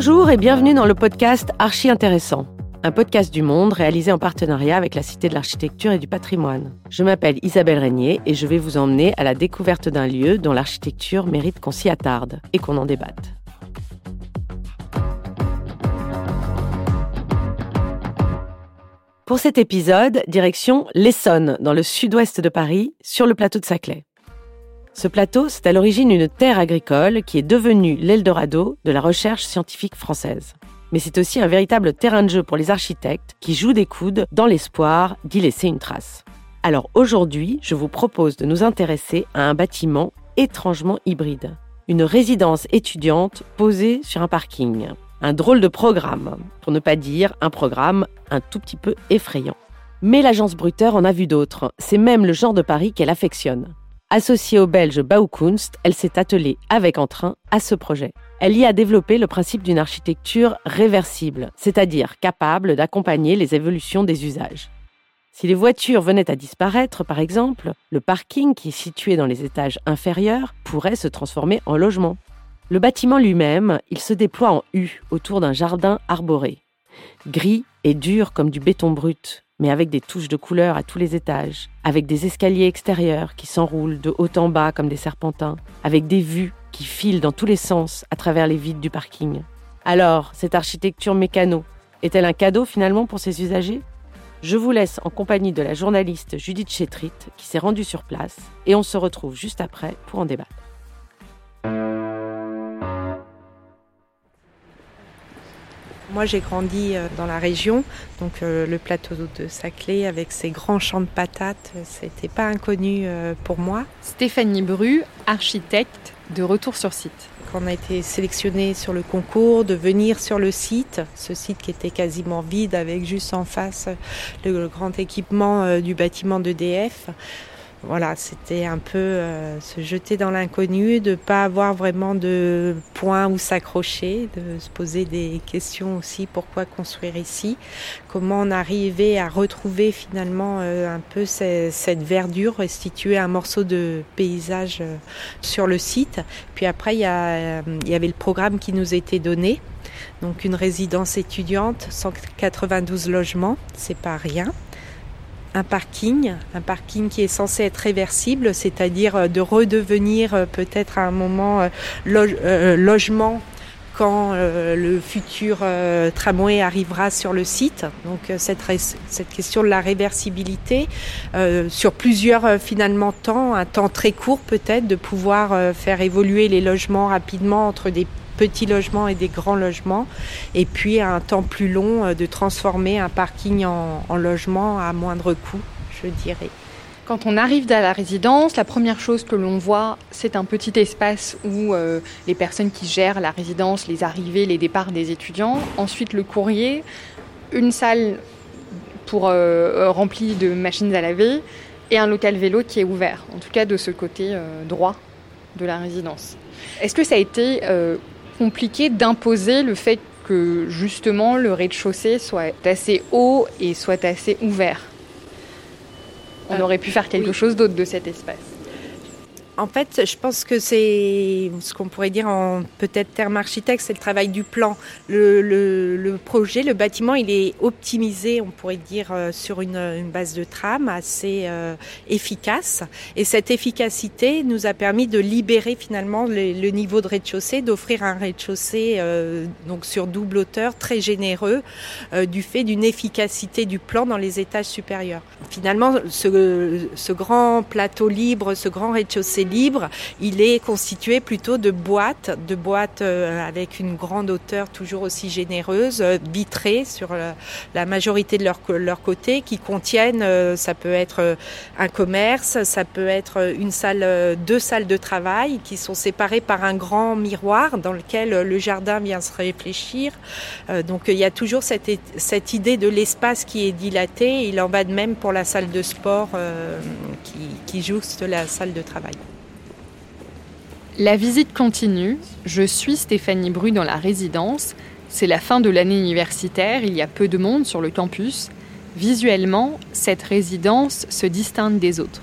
Bonjour et bienvenue dans le podcast Archi Intéressant, un podcast du Monde réalisé en partenariat avec la Cité de l'Architecture et du Patrimoine. Je m'appelle Isabelle Régnier et je vais vous emmener à la découverte d'un lieu dont l'architecture mérite qu'on s'y attarde et qu'on en débatte. Pour cet épisode, direction l'Essonne, dans le sud-ouest de Paris, sur le plateau de Saclay. Ce plateau, c'est à l'origine une terre agricole qui est devenue l'Eldorado de la recherche scientifique française. Mais c'est aussi un véritable terrain de jeu pour les architectes qui jouent des coudes dans l'espoir d'y laisser une trace. Alors aujourd'hui, je vous propose de nous intéresser à un bâtiment étrangement hybride. Une résidence étudiante posée sur un parking. Un drôle de programme, pour ne pas dire un programme un tout petit peu effrayant. Mais l'agence Brutter en a vu d'autres. C'est même le genre de Paris qu'elle affectionne. Associée au belge Baukunst, elle s'est attelée avec entrain à ce projet. Elle y a développé le principe d'une architecture réversible, c'est-à-dire capable d'accompagner les évolutions des usages. Si les voitures venaient à disparaître, par exemple, le parking qui est situé dans les étages inférieurs pourrait se transformer en logement. Le bâtiment lui-même, il se déploie en U autour d'un jardin arboré. Gris et dur comme du béton brut, mais avec des touches de couleur à tous les étages, avec des escaliers extérieurs qui s'enroulent de haut en bas comme des serpentins, avec des vues qui filent dans tous les sens à travers les vides du parking. Alors, cette architecture mécano est-elle un cadeau finalement pour ses usagers? Je vous laisse en compagnie de la journaliste Judith Chetrit qui s'est rendue sur place et on se retrouve juste après pour en débattre. Moi, j'ai grandi euh, dans la région, donc euh, le plateau de Saclay avec ses grands champs de patates, c'était pas inconnu euh, pour moi. Stéphanie Bru, architecte, de retour sur site. Quand on a été sélectionné sur le concours, de venir sur le site, ce site qui était quasiment vide avec juste en face le grand équipement du bâtiment d'EDF, voilà, c'était un peu euh, se jeter dans l'inconnu, de ne pas avoir vraiment de point où s'accrocher, de se poser des questions aussi pourquoi construire ici, comment on arrivait à retrouver finalement euh, un peu cette verdure, restituer un morceau de paysage euh, sur le site? Puis après, il y, il y avait le programme qui nous était donné. Donc une résidence étudiante, 192 logements, c'est pas rien un parking, un parking qui est censé être réversible, c'est-à-dire euh, de redevenir euh, peut-être à un moment euh, logement quand le futur tramway arrivera sur le site. Donc cette, cette question de la réversibilité sur plusieurs finalement temps, un temps très court peut-être, de pouvoir faire évoluer les logements rapidement entre des petits logements et des grands logements, et puis à un temps plus long euh, de transformer un parking en, logement à moindre coût, je dirais. Quand on arrive dans la résidence, la première chose que l'on voit, c'est un petit espace où euh, les personnes qui gèrent la résidence, les arrivées, les départs des étudiants. Ensuite, le courrier, une salle pour euh, remplie de machines à laver et un local vélo qui est ouvert, en tout cas de ce côté droit de la résidence. Est-ce que ça a été compliqué d'imposer le fait que justement le rez-de-chaussée soit assez haut et soit assez ouvert. On euh, aurait pu faire quelque chose d'autre de cet espace. En fait, je pense que c'est ce qu'on pourrait dire en peut-être terme architecte, c'est le travail du plan. Le, projet, le bâtiment, il est optimisé, on pourrait dire, euh, sur une, base de trame assez euh, efficace. Et cette efficacité nous a permis de libérer finalement le, niveau de rez-de-chaussée, d'offrir un rez-de-chaussée euh, donc sur double hauteur très généreux du fait d'une efficacité du plan dans les étages supérieurs. Finalement, ce, ce grand plateau libre, ce grand rez-de-chaussée libre, il est constitué plutôt de boîtes, de boîtes euh, avec une grande hauteur toujours aussi généreuse, euh, vitrées sur la majorité de leur, côté, qui contiennent, euh, ça peut être un commerce, ça peut être une salle, deux salles de travail qui sont séparées par un grand miroir dans lequel le jardin vient se réfléchir. Donc il y a toujours cette, idée de l'espace qui est dilaté. Il en va de même pour la salle de sport qui jouxte la salle de travail. La visite continue. Je suis Stéphanie Bru dans la résidence. C'est la fin de l'année universitaire, il y a peu de monde sur le campus. Visuellement, cette résidence se distingue des autres.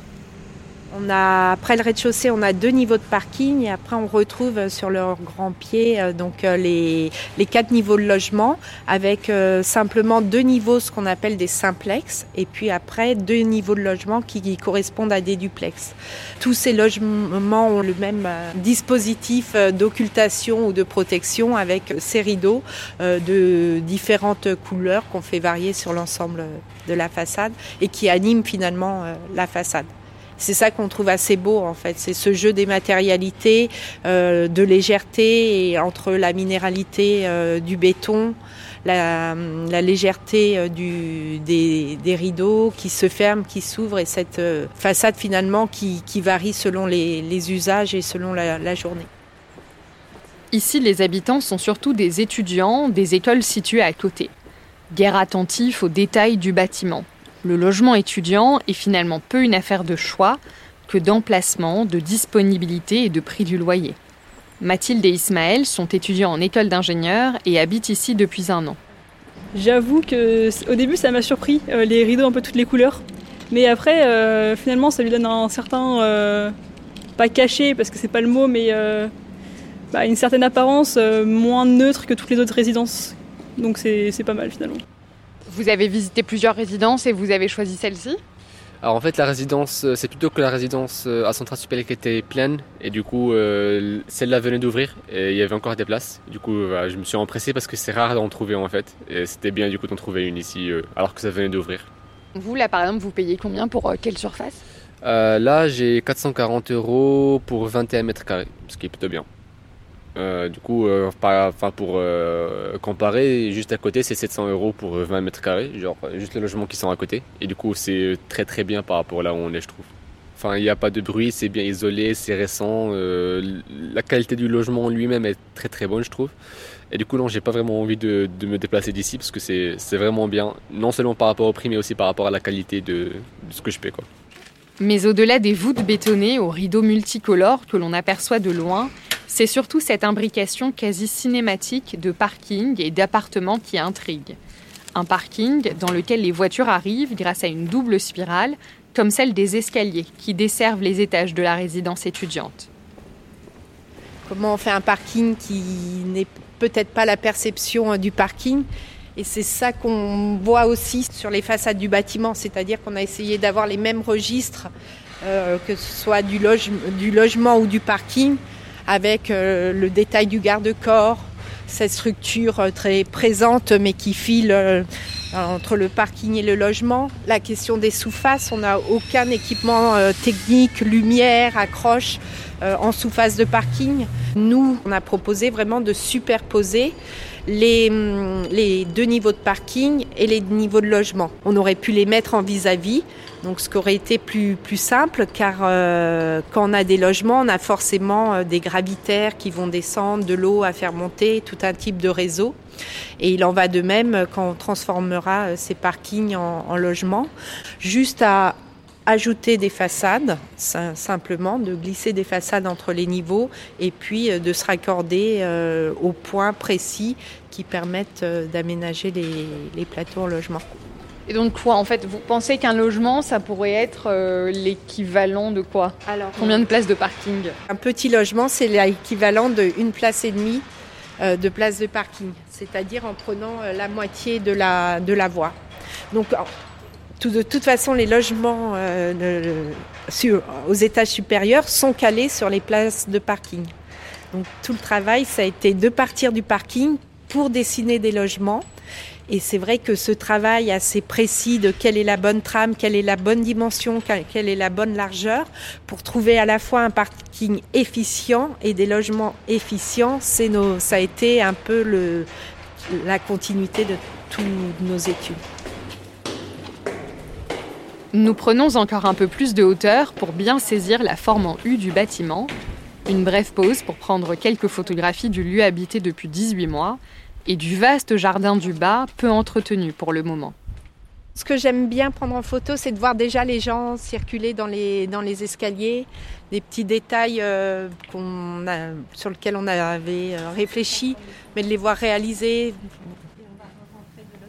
On a, après le rez-de-chaussée, on a deux niveaux de parking et après on retrouve sur leur grand pied euh, donc euh, les, quatre niveaux de logement avec euh, simplement deux niveaux, ce qu'on appelle des simplex, et puis après deux niveaux de logement qui, qui correspondent à des duplex. Tous ces logements ont le même dispositif d'occultation ou de protection avec ces rideaux de différentes couleurs qu'on fait varier sur l'ensemble de la façade et qui animent finalement la façade. C'est ça qu'on trouve assez beau en fait, c'est ce jeu des matérialités, euh, de légèreté et entre la minéralité euh, du béton, la, légèreté euh, des, rideaux qui se ferment, qui s'ouvrent et cette façade finalement qui, varie selon les, usages et selon la, la journée. Ici, les habitants sont surtout des étudiants des écoles situées à côté. Guerre attentif aux détails du bâtiment le logement étudiant est finalement peu une affaire de choix que d'emplacement, de disponibilité et de prix du loyer. Mathilde et Ismaël sont étudiants en école d'ingénieur et habitent ici depuis un an. J'avoue que au début ça m'a surpris, euh, les rideaux un peu toutes les couleurs. Mais après, euh, finalement, ça lui donne un certain, euh, pas caché parce que c'est pas le mot, mais bah, une certaine apparence moins neutre que toutes les autres résidences. Donc c'est pas mal finalement. Vous avez visité plusieurs résidences et vous avez choisi celle-ci alors en fait la résidence, euh, c'est plutôt que la résidence euh, à Centrale Supélec était pleine et du coup euh, celle-là venait d'ouvrir et il y avait encore des places. Du coup voilà, je me suis empressé parce que c'est rare d'en trouver en fait et c'était bien du coup d'en trouver une ici euh, alors que ça venait d'ouvrir. Vous là par exemple vous payez combien pour euh, quelle surface Là j'ai 440 euros pour 21 mètres carrés, ce qui est plutôt bien. Euh, du coup, euh, pour euh, comparer, juste à côté, c'est 700 euros pour 20 mètres carrés, genre juste les logements qui sont à côté. Et du coup, c'est très très bien par rapport à là où on est, je trouve. Enfin, il n'y a pas de bruit, c'est bien isolé, c'est récent. Euh, la qualité du logement lui-même est très très bonne, je trouve. Et du coup, non, j'ai pas vraiment envie de, me déplacer d'ici parce que c'est vraiment bien, non seulement par rapport au prix, mais aussi par rapport à la qualité de, ce que je paie. Mais au-delà des voûtes bétonnées aux rideaux multicolores que l'on aperçoit de loin, c'est surtout cette imbrication quasi cinématique de parking et d'appartements qui intrigue. Un parking dans lequel les voitures arrivent grâce à une double spirale, comme celle des escaliers qui desservent les étages de la résidence étudiante. Comment on fait un parking qui n'est peut-être pas la perception du parking? Et c'est ça qu'on voit aussi sur les façades du bâtiment, c'est-à-dire qu'on a essayé d'avoir les mêmes registres, euh, que ce soit du logement ou du parking, avec euh, le détail du garde-corps, cette structure euh, très présente mais qui file euh, entre le parking et le logement. La question des sous-faces, on n'a aucun équipement technique, lumière, accroche en sous-face de parking. Nous, on a proposé vraiment de superposer les, les deux niveaux de parking et les niveaux de logement. On aurait pu les mettre en vis-à-vis, -vis, donc ce qui aurait été plus, simple, car euh, quand on a des logements, on a forcément euh, des gravitaires qui vont descendre, de l'eau à faire monter, tout un type de réseau. Et il en va de même quand on transformera euh, ces parkings en, en logements. Juste à ajouter des façades, simplement, de glisser des façades entre les niveaux et puis euh, de se raccorder euh, aux points précis qui permettent euh, d'aménager les, les plateaux en logement. Et donc quoi En fait, vous pensez qu'un logement, ça pourrait être euh, l'équivalent de quoi? Alors, Combien de places de parking? Un petit logement, c'est l'équivalent d'une place et demie euh, de place de parking, c'est-à-dire en prenant euh, la moitié de la, de la voie. Donc, tout, de toute façon, les logements de, sur, aux étages supérieurs sont calés sur les places de parking. Donc, tout le travail, ça a été de partir du parking pour dessiner des logements. Et c'est vrai que ce travail assez précis de quelle est la bonne trame, quelle est la bonne dimension, quelle est la bonne largeur, pour trouver à la fois un parking efficient et des logements efficients, c'est ça a été un peu la continuité de toutes nos études. Nous prenons encore un peu plus de hauteur pour bien saisir la forme en U du bâtiment. Une brève pause pour prendre quelques photographies du lieu habité depuis 18 mois et du vaste jardin du bas, peu entretenu pour le moment. Ce que j'aime bien prendre en photo, c'est de voir déjà les gens circuler dans les, dans les escaliers, des petits détails euh, qu'on a, sur lesquels on avait réfléchi, mais de les voir réalisés.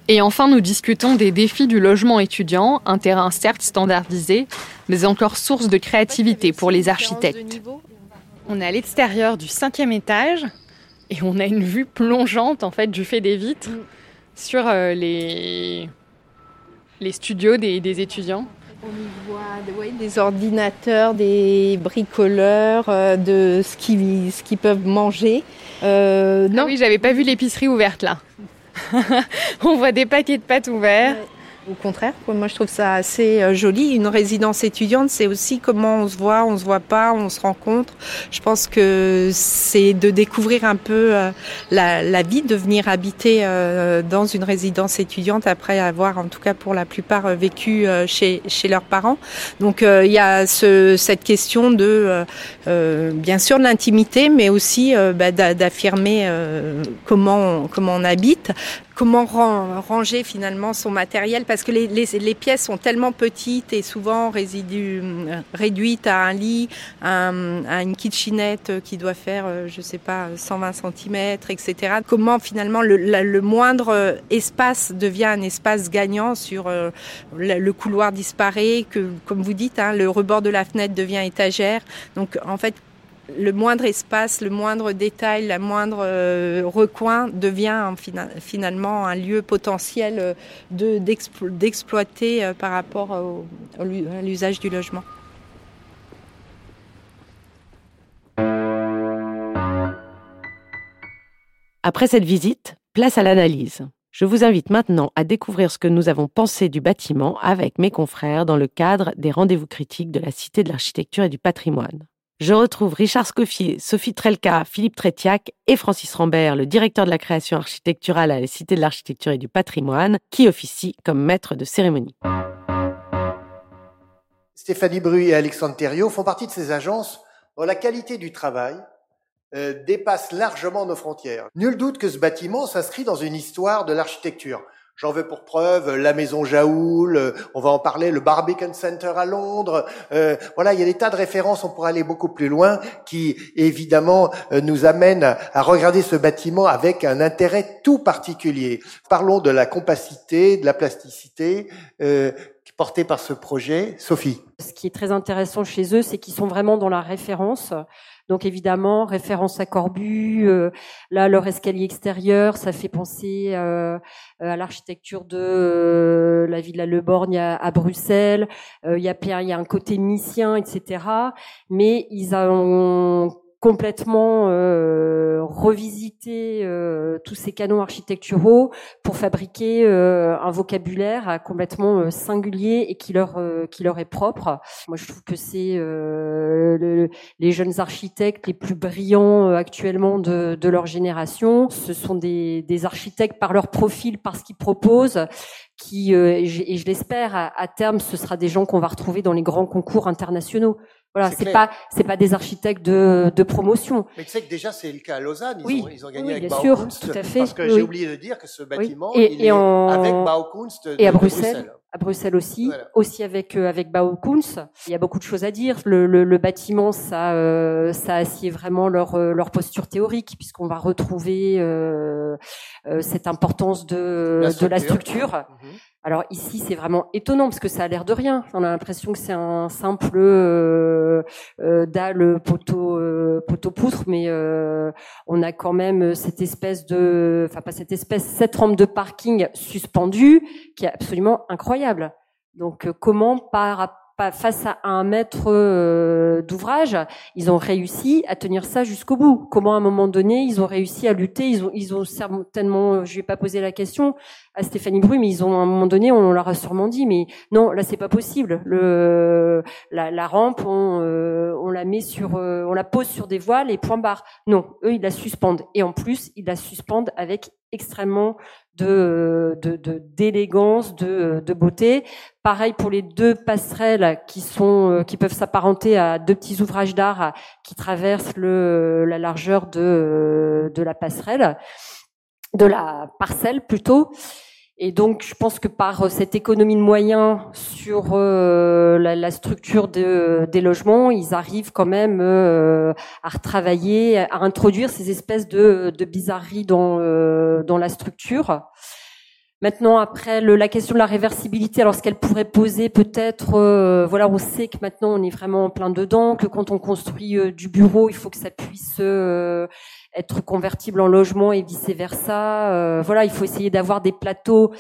Et enfin, nous discutons des défis du logement étudiant, un terrain certes standardisé, mais encore source de créativité pour les architectes. On est à l'extérieur du cinquième étage et on a une vue plongeante en fait du fait des vitres mm. sur euh, les, les studios des, étudiants. On y voit des ordinateurs, des bricoleurs, euh, de ce qu'ils ce peuvent manger. Euh, non. Ah oui, j'avais pas vu l'épicerie ouverte là. on voit des paquets de pâtes ouverts. Au contraire, moi je trouve ça assez euh, joli. Une résidence étudiante, c'est aussi comment on se voit, on se voit pas, on se rencontre. Je pense que c'est de découvrir un peu euh, la, vie, de venir habiter euh, dans une résidence étudiante après avoir, en tout cas pour la plupart, vécu chez, chez leurs parents. Donc il y a ce, cette question de, bien sûr, l'intimité, mais aussi bah, d'affirmer comment comment on habite comment ranger finalement son matériel parce que les, les, pièces sont tellement petites et souvent euh, réduites à un lit, à, une kitchenette qui doit faire, euh, je sais pas, 120 cm, etc. Comment finalement le, le, moindre espace devient un espace gagnant sur euh, le couloir disparaît, que comme vous dites, hein, le rebord de la fenêtre devient étagère. Donc en fait, le moindre espace, le moindre détail, la moindre euh, recoin devient finalement un lieu potentiel euh, d'exploiter euh, par rapport à l'usage du logement. Après cette visite, place à l'analyse. Je vous invite maintenant à découvrir ce que nous avons pensé du bâtiment avec mes confrères dans le cadre des rendez-vous critiques de la Cité de l'Architecture et du Patrimoine. Je retrouve Richard Scoffier, Sophie Trelka, Philippe Trétiac et Francis Rambert, le directeur de la création architecturale à la Cité de l'Architecture et du Patrimoine, qui officie comme maître de cérémonie. Stéphanie Bru et Alexandre Thériault font partie de ces agences dont la qualité du travail euh, dépasse largement nos frontières. Nul doute que ce bâtiment s'inscrit dans une histoire de l'architecture. J'en veux pour preuve la maison Jaoul, euh, on va en parler, le Barbican Center à Londres. Euh, voilà, il y a des tas de références, on pourrait aller beaucoup plus loin, qui évidemment euh, nous amènent à regarder ce bâtiment avec un intérêt tout particulier. Parlons de la compacité, de la plasticité euh, portée par ce projet. Sophie. Ce qui est très intéressant chez eux, c'est qu'ils sont vraiment dans la référence. Donc évidemment, référence à Corbu, euh, là leur escalier extérieur, ça fait penser euh, à l'architecture de euh, la villa Le Borgne à, Bruxelles. Il y, a, y a un côté missien, etc. Mais ils ont complètement euh, revisiter euh, tous ces canons architecturaux pour fabriquer euh, un vocabulaire euh, complètement euh, singulier et qui leur qui leur est propre. Moi, je trouve que c'est le, les jeunes architectes les plus brillants actuellement de, de leur génération. Ce sont des, des architectes par leur profil, par ce qu'ils proposent, qui, et je, l'espère, à, terme, ce sera des gens qu'on va retrouver dans les grands concours internationaux. Voilà, c'est pas c'est pas des architectes de, de promotion. Mais tu sais que déjà c'est le cas à Lausanne, ils oui, ont ils ont gagné oui, avec bien sûr, tout à fait. Parce que j'ai oublié de dire que ce bâtiment et, il est en... avec Baukunst et à Bruxelles, À Bruxelles aussi, voilà. aussi avec euh, avec Baukunst. Il y a beaucoup de choses à dire. Le, le, le bâtiment, ça euh, ça assied vraiment leur euh, leur posture théorique puisqu'on va retrouver cette importance de la de la structure. Mm -hmm. Alors ici, c'est vraiment étonnant parce que ça a l'air de rien. On a l'impression que c'est un simple euh, euh, dalle poteau euh, poteau poutre, mais euh, on a quand même cette espèce de, enfin pas cette espèce, cette rampe de parking suspendue qui est absolument incroyable. Donc euh, comment par face à un maître euh, d'ouvrage, ils ont réussi à tenir ça jusqu'au bout. Comment à un moment donné, ils ont réussi à lutter Ils ont, ils ont certainement, je vais pas poser la question à Stéphanie Bru, mais ils ont à un moment donné, on leur a sûrement dit, mais non, là c'est pas possible. Le, la, la rampe, on, euh, on la met sur, euh, on la pose sur des voiles et point barre. Non, eux ils la suspendent et en plus ils la suspendent avec extrêmement de d'élégance, de, beauté. Pareil pour les deux passerelles qui sont euh, qui peuvent s'apparenter à deux petits ouvrages d'art qui traversent le, la largeur de, de la passerelle, de la parcelle plutôt. Et donc, je pense que par euh, cette économie de moyens sur euh, la, structure de, des logements, ils arrivent quand même euh, à retravailler, à introduire ces espèces de, bizarreries dans la structure. Maintenant, après le, la question de la réversibilité, alors ce qu'elle pourrait poser, peut-être, euh, voilà, on sait que maintenant on est vraiment en plein dedans, que quand on construit euh, du bureau, il faut que ça puisse euh, être convertible en logement et vice versa. voilà, il faut essayer d'avoir des plateaux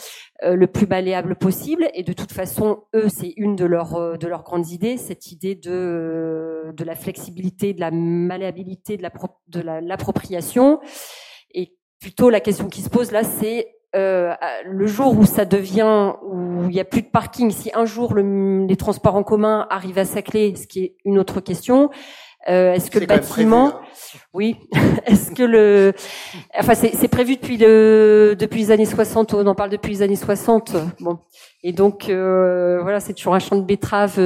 le plus malléables possible. Et de toute façon, eux, c'est une de leurs de leurs grandes idées, cette idée de de la flexibilité, de la malléabilité, de la de l'appropriation. et plutôt la question qui se pose là, c'est euh, le jour où ça devient, où il n'y a plus de parking, si un jour le, les transports en commun arrivent à Saclay, ce qui est une autre question, euh, est-ce que le bâtiment, hein. oui, est-ce que le, enfin c'est prévu depuis le depuis les années 60, on en parle depuis les années 60, bon, et donc euh, voilà, c'est toujours un champ de betterave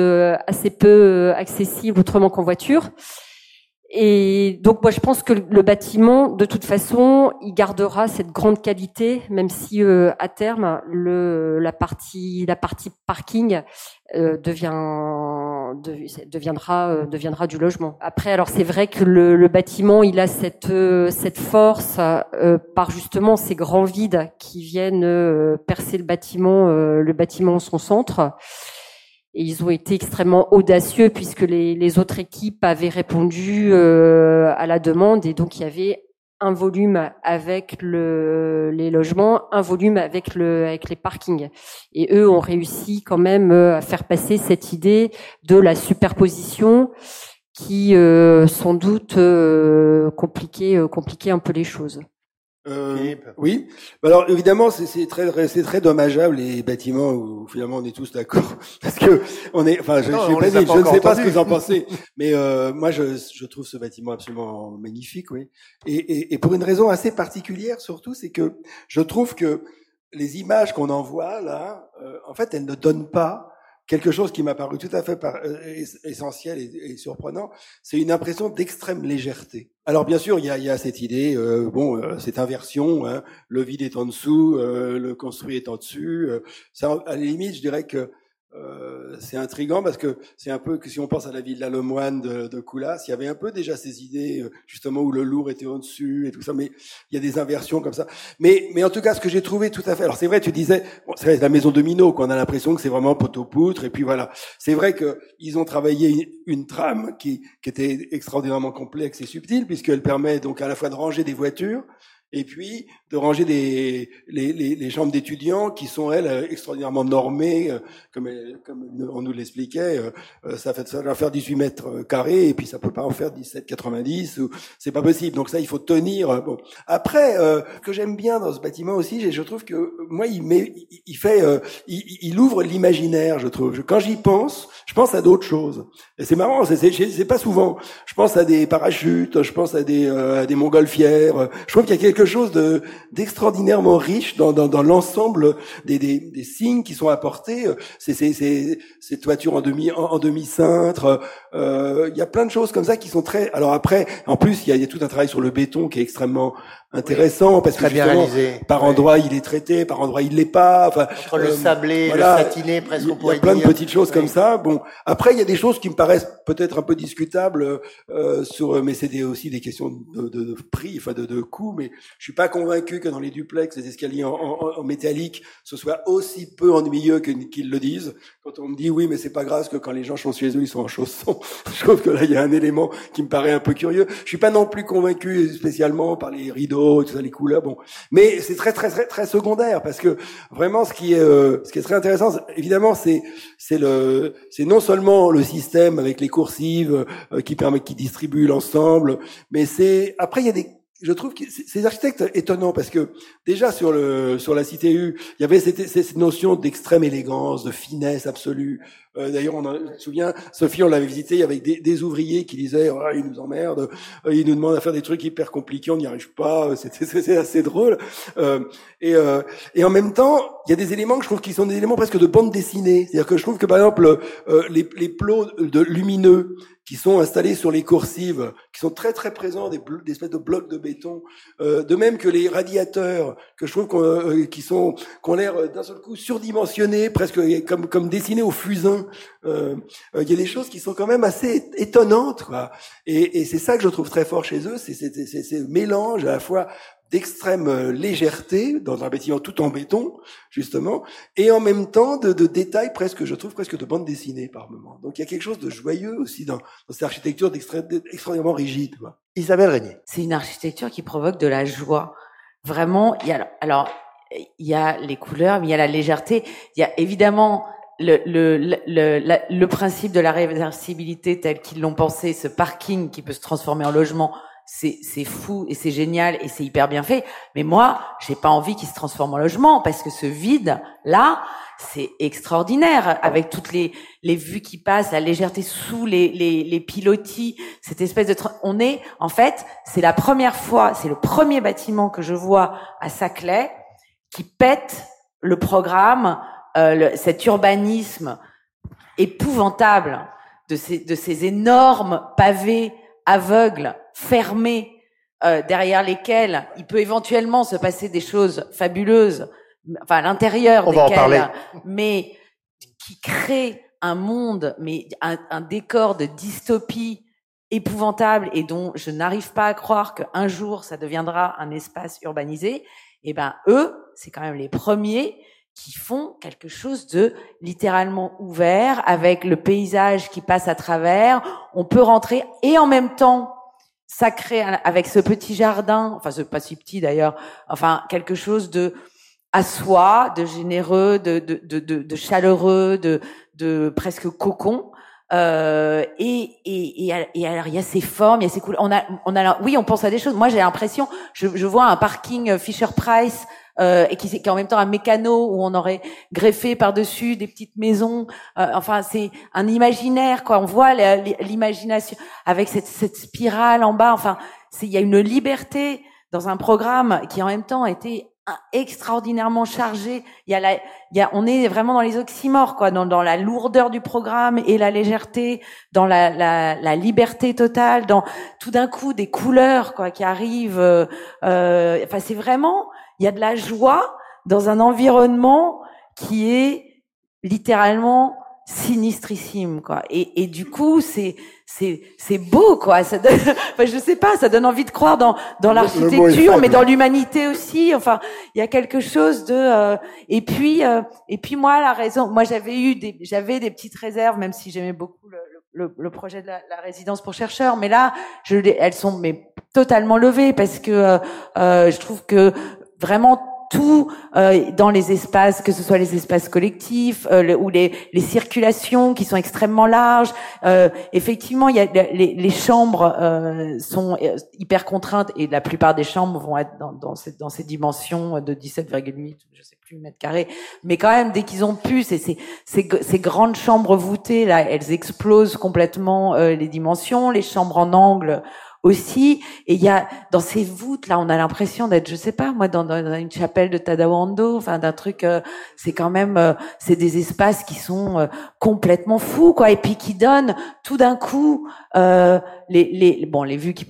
assez peu accessible autrement qu'en voiture. Et donc moi je pense que le bâtiment, de toute façon, il gardera cette grande qualité, même si euh, à terme le la partie la partie parking euh, devient deviendra euh, deviendra du logement. Après alors c'est vrai que le, le, bâtiment il a cette cette force par justement ces grands vides qui viennent percer le bâtiment le bâtiment en son centre. Et ils ont été extrêmement audacieux puisque les, autres équipes avaient répondu euh, à la demande et donc il y avait un volume avec le, les logements, un volume avec, le, avec les parkings. Et eux ont réussi quand même euh, à faire passer cette idée de la superposition qui euh, sans doute euh, compliquait, euh, compliquait un peu les choses. Euh, oui. Alors évidemment, c'est très, c'est très dommageable les bâtiments où finalement on est tous d'accord parce que on est. Enfin, je, je, ne sais pas ce que vous en pensez, mais euh, moi je, je, trouve ce bâtiment absolument magnifique, oui. Et, et, et pour une raison assez particulière surtout, c'est que je trouve que les images qu'on envoie là, euh, en fait, elles ne donnent pas quelque chose qui m'a paru tout à fait euh, essentiel et, surprenant, c'est une impression d'extrême légèreté. Alors bien sûr, il y a, y a cette idée, euh, bon, euh, cette inversion, hein, le vide est en dessous, le construit est en dessus. ça, à la limite, je dirais que euh, c'est intrigant parce que c'est un peu que si on pense à la ville de la Lemoine de, de Coulas, il y avait un peu déjà ces idées euh, justement où le lourd était au-dessus et tout ça, mais il y a des inversions comme ça. Mais, mais en tout cas, ce que j'ai trouvé tout à fait, alors c'est vrai, tu disais, bon, c'est la maison domino, qu'on a l'impression que c'est vraiment poteau-poutre, et puis voilà. C'est vrai que ils ont travaillé une, trame qui, qui était extraordinairement complexe et subtile, puisqu'elle permet donc à la fois de ranger des voitures, et puis de ranger des, les, les, les chambres d'étudiants qui sont elles extraordinairement normées, euh, comme, comme on nous l'expliquait, euh, ça fait ça va faire 18 mètres carrés et puis ça peut pas en faire 17,90 ou c'est pas possible. Donc ça il faut tenir. Bon après euh, que j'aime bien dans ce bâtiment aussi, je trouve que moi il met, il fait, il, il, ouvre l'imaginaire. Je trouve. Quand j'y pense, je pense à d'autres choses. Et c'est marrant, c'est pas souvent. Je pense à des parachutes, je pense à des, à des montgolfières. Je trouve qu'il y a quelque quelque chose de d'extraordinairement riche dans, dans, dans l'ensemble des, des, des, signes qui sont apportés. C'est ces toitures en demi en, demi cintre. Euh, il y a plein de choses comme ça qui sont très. Alors après, en plus, il y a, y a, tout un travail sur le béton qui est extrêmement intéressant parce que justement, par endroit il est traité, par endroit il l'est pas. Enfin, Entre le euh, sablé, le satiné, presque Il y a plein de petites choses comme ça. Bon, après il y a des choses qui me paraissent peut-être un peu discutables euh, sur, mais c'est aussi des questions de, de, de, prix, enfin de, de coût. Mais je suis pas convaincu que dans les duplex, les escaliers en, en, en métallique, ce soit aussi peu ennuyeux qu'ils le disent. Quand on me dit oui, mais c'est pas grave que quand les gens sont chez eux, ils sont en chaussons. je trouve que là il y a un élément qui me paraît un peu curieux. Je suis pas non plus convaincu spécialement par les rideaux tout ça, les couleurs, bon. Mais c'est très, très, très, très secondaire parce que vraiment, ce qui est, euh, ce qui est très intéressant, évidemment, c'est, c'est le, c'est non seulement le système avec les coursives euh, qui permet, qui distribue l'ensemble, mais c'est après il y a des je trouve que ces architectes étonnants parce que déjà sur le sur la cité U, il y avait cette, cette notion d'extrême élégance, de finesse absolue. Euh, D'ailleurs, on se souvient, Sophie, on l'avait visité avec des, des, ouvriers qui disaient oh, ils nous emmerdent, euh, ils nous demandent à faire des trucs hyper compliqués, on n'y arrive pas. C'était assez drôle. Euh, et, euh, et en même temps, il y a des éléments que je trouve qui sont des éléments presque de bande dessinée. C'est-à-dire que je trouve que par exemple euh, les, les plots de lumineux qui sont installés sur les coursives, qui sont très très présents, des, des espèces de blocs de béton. Euh, de même que les radiateurs, que je trouve qu'on, euh, qui sont, l'air euh, d'un seul coup surdimensionnés, presque comme comme dessinés au fusain. Euh, il y a des choses qui sont quand même assez étonnantes, quoi. Et, et c'est ça que je trouve très fort chez eux, c'est ce mélange à la fois d'extrême euh, légèreté dans un bâtiment tout en béton, justement, et en même temps de, de détails presque, je trouve, presque de bande dessinée par moment. Donc il y a quelque chose de joyeux aussi dans, dans cette architecture extrêmement rigide. Quoi. Isabelle Régnier. C'est une architecture qui provoque de la joie. Vraiment, il y a alors il y a les couleurs, mais il y a la légèreté. Il y a évidemment le, le, le, le, principe de la réversibilité tel qu'ils l'ont pensé, ce parking qui peut se transformer en logement, c'est fou et c'est génial et c'est hyper bien fait. Mais moi, j'ai pas envie qu'il se transforme en logement parce que ce vide là, c'est extraordinaire avec toutes les les vues qui passent, la légèreté sous les les, les pilotis, cette espèce de on est en fait, c'est la première fois, c'est le premier bâtiment que je vois à Saclay qui pète le programme, euh, cet urbanisme épouvantable de ces de ces énormes pavés aveugles fermés euh, derrière lesquels il peut éventuellement se passer des choses fabuleuses, enfin à l'intérieur desquels, mais qui crée un monde, mais un, décor de dystopie épouvantable et dont je n'arrive pas à croire qu'un jour ça deviendra un espace urbanisé. Et eh ben eux, c'est quand même les premiers qui font quelque chose de littéralement ouvert avec le paysage qui passe à travers. On peut rentrer et en même temps sacré avec ce petit jardin, enfin c'est pas si petit d'ailleurs, enfin quelque chose de à soi, de généreux, de, de, de, de, chaleureux, de, de presque cocon. Euh, et, et, et, alors il y a ces formes, il y a ces couleurs. On a, on a, oui, on pense à des choses. Moi, j'ai l'impression, je, je vois un parking Fisher Price euh, et qui, qui est en même temps un mécano où on aurait greffé par-dessus des petites maisons. Euh, enfin, c'est un imaginaire, quoi. On voit l'imagination avec cette, cette spirale en bas. Enfin, il y a une liberté dans un programme qui en même temps été extraordinairement chargé. Il y a la, il y a, on est vraiment dans les oxymores, quoi, dans, dans la lourdeur du programme et la légèreté, dans la, la, la liberté totale, dans tout d'un coup des couleurs, quoi, qui arrivent. Euh, euh enfin, c'est vraiment, il y a de la joie dans un environnement qui est littéralement sinistrissime quoi. Et, et du coup c'est c'est c'est beau quoi. Ça donne enfin je sais pas ça donne envie de croire dans dans l'architecture mais dans l'humanité aussi. Enfin il y a quelque chose de euh, et puis euh, et puis moi la raison moi j'avais eu des j'avais des petites réserves même si j'aimais beaucoup le, le, le, projet de la, la, résidence pour chercheurs. Mais là je elles sont mais totalement levées parce que euh, euh je trouve que vraiment tout euh, dans les espaces, que ce soit les espaces collectifs euh, ou les, les, circulations qui sont extrêmement larges. Euh, effectivement, y a les, les chambres euh, sont euh, hyper contraintes et la plupart des chambres vont être dans, dans, cette, dans ces dimensions de 17,8, je sais plus mètres carrés. Mais quand même, dès qu'ils ont pu, ces, ces, ces, grandes chambres voûtées là, elles explosent complètement les dimensions. Les chambres en angle aussi. Et il y a dans ces voûtes là, on a l'impression d'être, je sais pas, moi, dans, une chapelle de Tadawando, enfin d'un truc. Euh, c'est quand même, euh, c'est des espaces qui sont euh, complètement fous, quoi, et puis qui donnent tout d'un coup les, les, bon, les vues qui,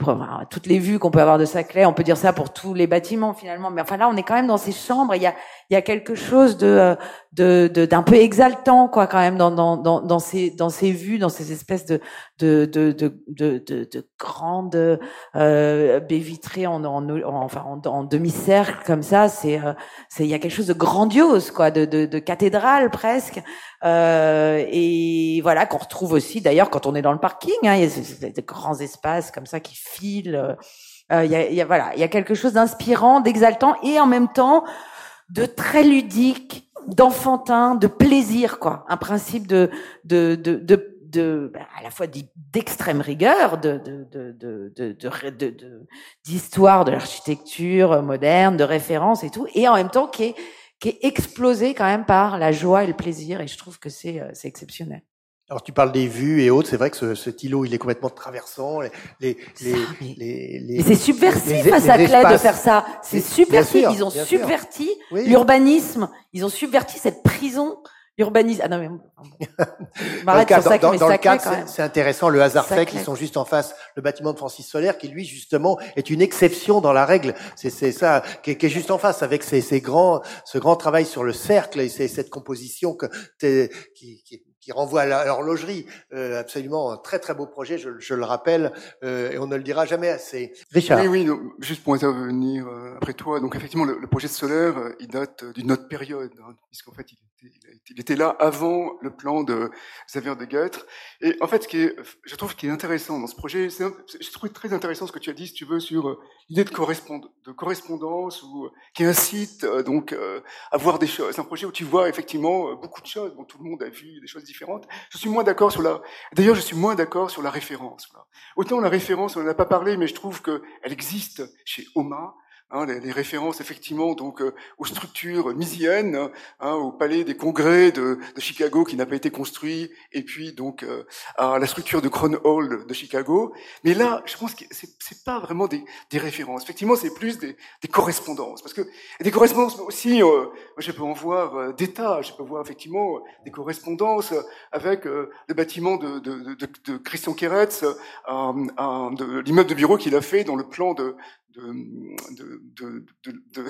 toutes les vues qu'on peut avoir de Saclay. On peut dire ça pour tous les bâtiments finalement, mais enfin là, on est quand même dans ces chambres. Il y a, il y a quelque chose de de d'un peu exaltant quoi quand même dans dans dans, ces dans ces vues dans ces espèces de de de de de, de, de grandes euh, baies vitrées en, en, enfin en, en demi-cercle comme ça c'est euh, c'est il y a quelque chose de grandiose quoi de de, de cathédrale presque euh, et voilà qu'on retrouve aussi d'ailleurs quand on est dans le parking hein, des grands espaces comme ça qui filent euh, y, a, voilà il y a quelque chose d'inspirant d'exaltant et en même temps de très ludique, d'enfantin, de plaisir, quoi. Un principe de, de, de, de, de ben, à la fois d'extrême rigueur, de, de, de, de, d'histoire de, l'architecture moderne, de référence et tout, et en même temps qui est, qui est explosé quand même par la joie et le plaisir, et je trouve que c'est, euh, c'est exceptionnel. Alors tu parles des vues et autres, c'est vrai que ce, cet îlot il est complètement traversant. Les, les, les, les, c'est subversif à Saclay de faire ça. C'est subversif. ils ont subverti l'urbanisme. Ils ont subverti cette prison urbanisme. Ah non mais dans le cadre, dans, dans le cadre c'est intéressant. Le hasard fait qu'ils sont juste en face le bâtiment de Francis Solaire, qui lui justement est une exception dans la règle. C'est ça qui est, qui est, juste en face avec ces, ces grands, ce grand travail sur le cercle et cette composition que qui, qui qui renvoie à l'horlogerie. Euh, absolument un très très beau projet, je, je le rappelle, euh, et on ne le dira jamais assez. Richard. Oui, oui, juste pour intervenir euh, après toi. Donc effectivement, le, projet solaire, euh, il date d'une autre période, hein, puisqu'en fait, il il, était, là avant le plan de Xavier de Guêtre. Et en fait, ce qui est, je trouve, qui est intéressant dans ce projet, c'est, je trouve très intéressant ce que tu as dit, si tu veux, sur l'idée de, correspond, de correspondance ou qui incite donc à voir des choses. C'est un projet où tu vois effectivement beaucoup de choses. dont tout le monde a vu des choses différentes. Je suis moins d'accord sur la. D'ailleurs, je suis moins d'accord sur la référence. Autant la référence, on n'en a pas parlé, mais je trouve qu'elle existe chez Oma. Hein, les, les, références effectivement donc euh, aux structures misiennes, hein, au palais des congrès de, de Chicago qui n'a pas été construit, et puis donc euh, à la structure de Crown Hall de Chicago. Mais là, je pense que c'est pas vraiment des, des références. Effectivement, c'est plus des, des, correspondances, parce que des correspondances aussi, euh, je peux en voir euh, des tas. Je peux voir effectivement des correspondances avec le bâtiment de, de, de, de Christian Keretz, l'immeuble de bureau qu'il a fait dans le plan de, de, de, de, de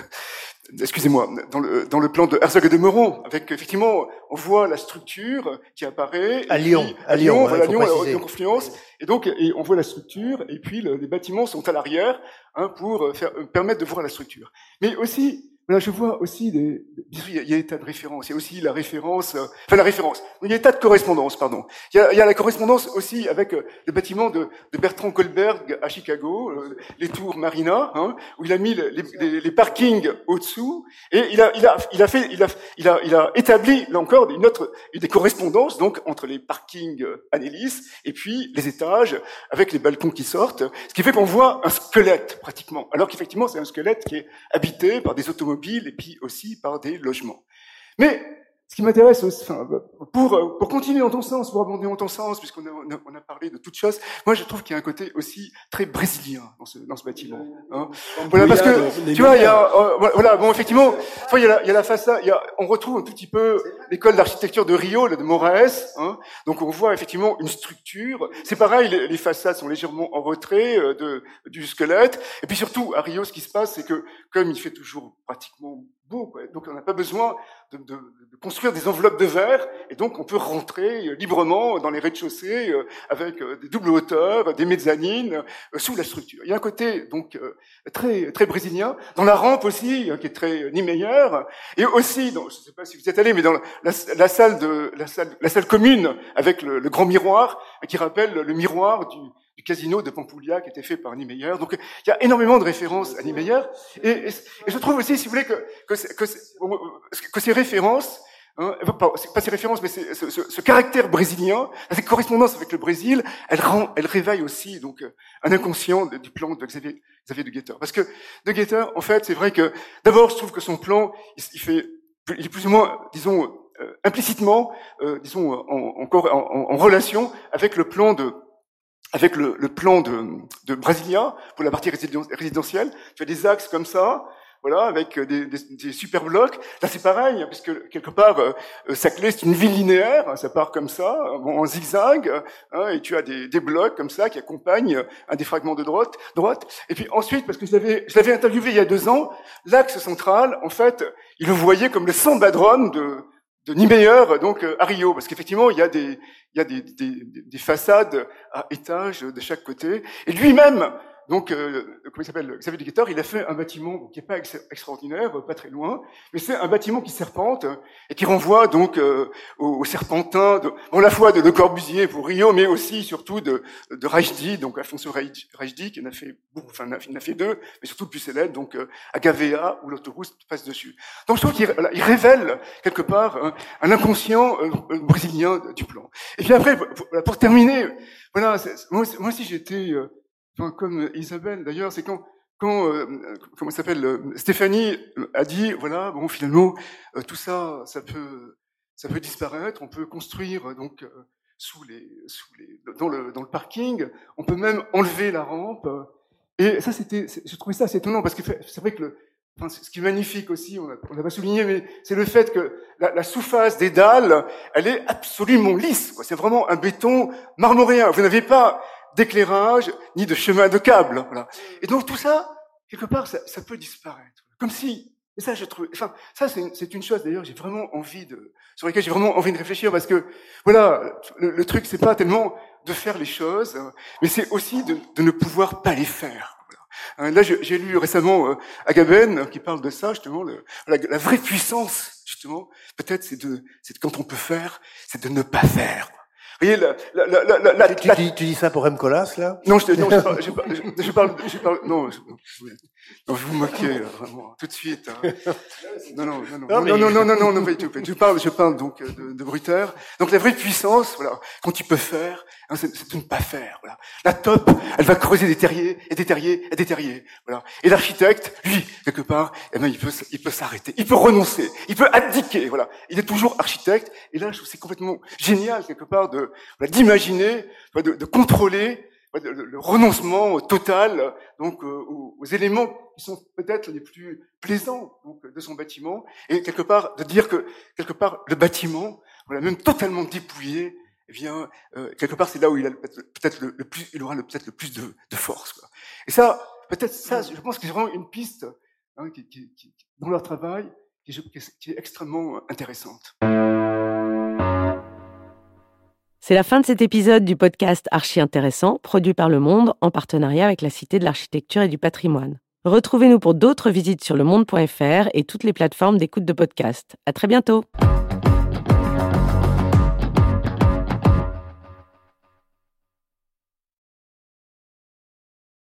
excusez-moi, dans le, dans le plan de Herzog et de Meuron, avec effectivement, on voit la structure qui apparaît. À Lyon, à Lyon, voilà, Lyon, à confluence. Et donc, et on voit la structure, et puis les bâtiments sont à l'arrière hein, pour faire, permettre de voir la structure. Mais aussi, Là, je vois aussi des, il y a des tas de références. Il y a aussi la référence, euh, enfin la référence. Il y a des tas de correspondances, pardon. Il y a, il y a la correspondance aussi avec euh, le bâtiment de, de, Bertrand Kohlberg à Chicago, euh, les tours Marina, hein, où il a mis les, les, les parkings au-dessous, et il a, il a, il a fait, il a, il a, il a établi là encore une autre, des correspondances donc entre les parkings Anélis et puis les étages avec les balcons qui sortent, ce qui fait qu'on voit un squelette pratiquement, alors qu'effectivement c'est un squelette qui est habité par des automobiles et puis aussi par des logements. Mais ce qui m'intéresse, enfin, pour, pour continuer dans ton sens, pour abonder dans ton sens, puisqu'on a, on a, parlé de toutes choses, moi je trouve qu'il y a un côté aussi très brésilien dans ce, dans ce bâtiment. Hein. Voilà, parce que tu vois, il y a, euh, voilà, bon, effectivement, il y a la, il y a la façade, il y a, on retrouve un tout petit peu l'école d'architecture de Rio, de Moraes, hein, donc on voit effectivement une structure. C'est pareil, les, les, façades sont légèrement en retrait euh, de, du squelette, et puis surtout à Rio, ce qui se passe, c'est que comme il fait toujours pratiquement donc on n'a pas besoin de, de, de, construire des enveloppes de verre, et donc on peut rentrer euh, librement dans les rez-de-chaussée euh, avec euh, des doubles hauteurs, des mezzanines sous la structure. Il y a un côté donc très très brésilien. Dans la rampe aussi qui est très Niemeyer, et aussi, je ne sais pas si vous êtes allé, mais dans la, la, salle de la salle la salle commune avec le, le grand miroir qui rappelle le miroir du du casino de Pampoulia qui était fait par Niemeyer. Donc il y a énormément de références à Niemeyer. Et, et, je trouve aussi, si vous voulez, que, que, que, que ces références, hein, pas, ces références, mais ce, ce, ce, caractère brésilien, cette correspondance avec le Brésil, elle rend, elle réveille aussi donc un inconscient du plan de Xavier, Xavier de Guetter. Parce que de Guetter, en fait, c'est vrai que d'abord, je trouve que son plan, il, fait, il est plus ou moins, disons, euh, implicitement, euh, disons, en, encore en, en, relation avec le plan de avec le, le plan de, de, Brasilia pour la partie résidentielle. Tu as des axes comme ça, voilà, avec des, des, des super blocs. Là, c'est pareil, puisque quelque part, euh, Saclay, c'est une ville linéaire, ça part comme ça, en zigzag, hein, et tu as des, des, blocs comme ça qui accompagnent un des fragments de droite. droite. Et puis ensuite, parce que je l'avais, je l'avais interviewé il y a deux ans, l'axe central, en fait, il le voyait comme le sambadrome de, de Niemeyer, donc à Rio, parce qu'effectivement, il y a des, il y a des, des, des, façades à étages de chaque côté. Et lui-même, donc, euh, comment il s'appelle Xavier Duguetteur, il a fait un bâtiment qui n'est pas extraordinaire, pas très loin, mais c'est un bâtiment qui serpente et qui renvoie donc euh, au, serpentin, de, bon, la fois de Corbusier pour Rio, mais aussi surtout de, de Reichdi, donc Alfonso Reichdi, qui en a fait beaucoup, enfin, il en a fait deux, mais surtout le plus célèbre, donc euh, à Gavea, où l'autoroute passe dessus. Donc, je trouve qu'il il révèle quelque part un, un inconscient euh, brésilien du plan. Et puis après, pour, terminer, voilà, moi, moi aussi j'étais comme Isabelle d'ailleurs, c'est quand, quand euh, comment s'appelle euh, Stéphanie a dit voilà bon finalement euh, tout ça ça peut ça peut disparaître, on peut construire donc sous les sous les dans le dans le parking, on peut même enlever la rampe et ça c'était je trouvais ça assez étonnant parce que c'est vrai que le Enfin, ce qui est magnifique aussi, on l'a pas souligné, mais c'est le fait que la, la sous-face des dalles, elle est absolument lisse. C'est vraiment un béton marmoréen. Vous n'avez pas d'éclairage, ni de chemin de câble. Voilà. Et donc tout ça, quelque part, ça, ça peut disparaître. Comme si Et ça, je trouve, enfin, ça, c'est une chose d'ailleurs, j'ai vraiment envie de, sur laquelle j'ai vraiment envie de réfléchir parce que, voilà, le, truc, c'est pas tellement de faire les choses, mais c'est aussi de, de, ne pouvoir pas les faire. Voilà. Là, j'ai lu récemment euh, Agamben qui parle de ça, justement, le, la, la, vraie puissance, justement, peut-être, c'est de, c'est quand on peut faire, c'est de ne pas faire. Voyez, la, la, la, la, tu, tu, tu, dis ça pour M. Colas, là? Non, je, non, je, parle, je, je, parle, je parle, non, je, vous vous moquez, vraiment, tout de suite. Hein. Non, non, non, non, non, non, non, non, non, non, non, je parle, je parle donc euh, de, de bruteur. Donc la vraie puissance, voilà, quand il peut faire, hein, c'est de ne pas faire. Voilà. La top, elle va creuser des terriers et des terriers et des terriers. Voilà. Et l'architecte, lui, quelque part, eh ben, il peut, s'arrêter, il peut renoncer, il peut abdiquer. Voilà. Il est toujours architecte. Et là, je trouve c'est complètement génial quelque part de, d'imaginer, de, de contrôler le, renoncement total donc euh, aux, éléments qui sont peut-être les plus plaisants donc, de son bâtiment et quelque part de dire que quelque part le bâtiment voilà même totalement dépouillé eh bien euh, quelque part c'est là où il a peut-être le, plus il aura peut-être le plus de, force quoi. et ça peut-être ça je pense que c'est vraiment une piste hein, qui, qui, qui, dans leur travail qui est extrêmement intéressante. C'est la fin de cet épisode du podcast Archi Intéressant, produit par Le Monde en partenariat avec la Cité de l'Architecture et du Patrimoine. Retrouvez-nous pour d'autres visites sur lemonde.fr et toutes les plateformes d'écoute de podcast. À très bientôt!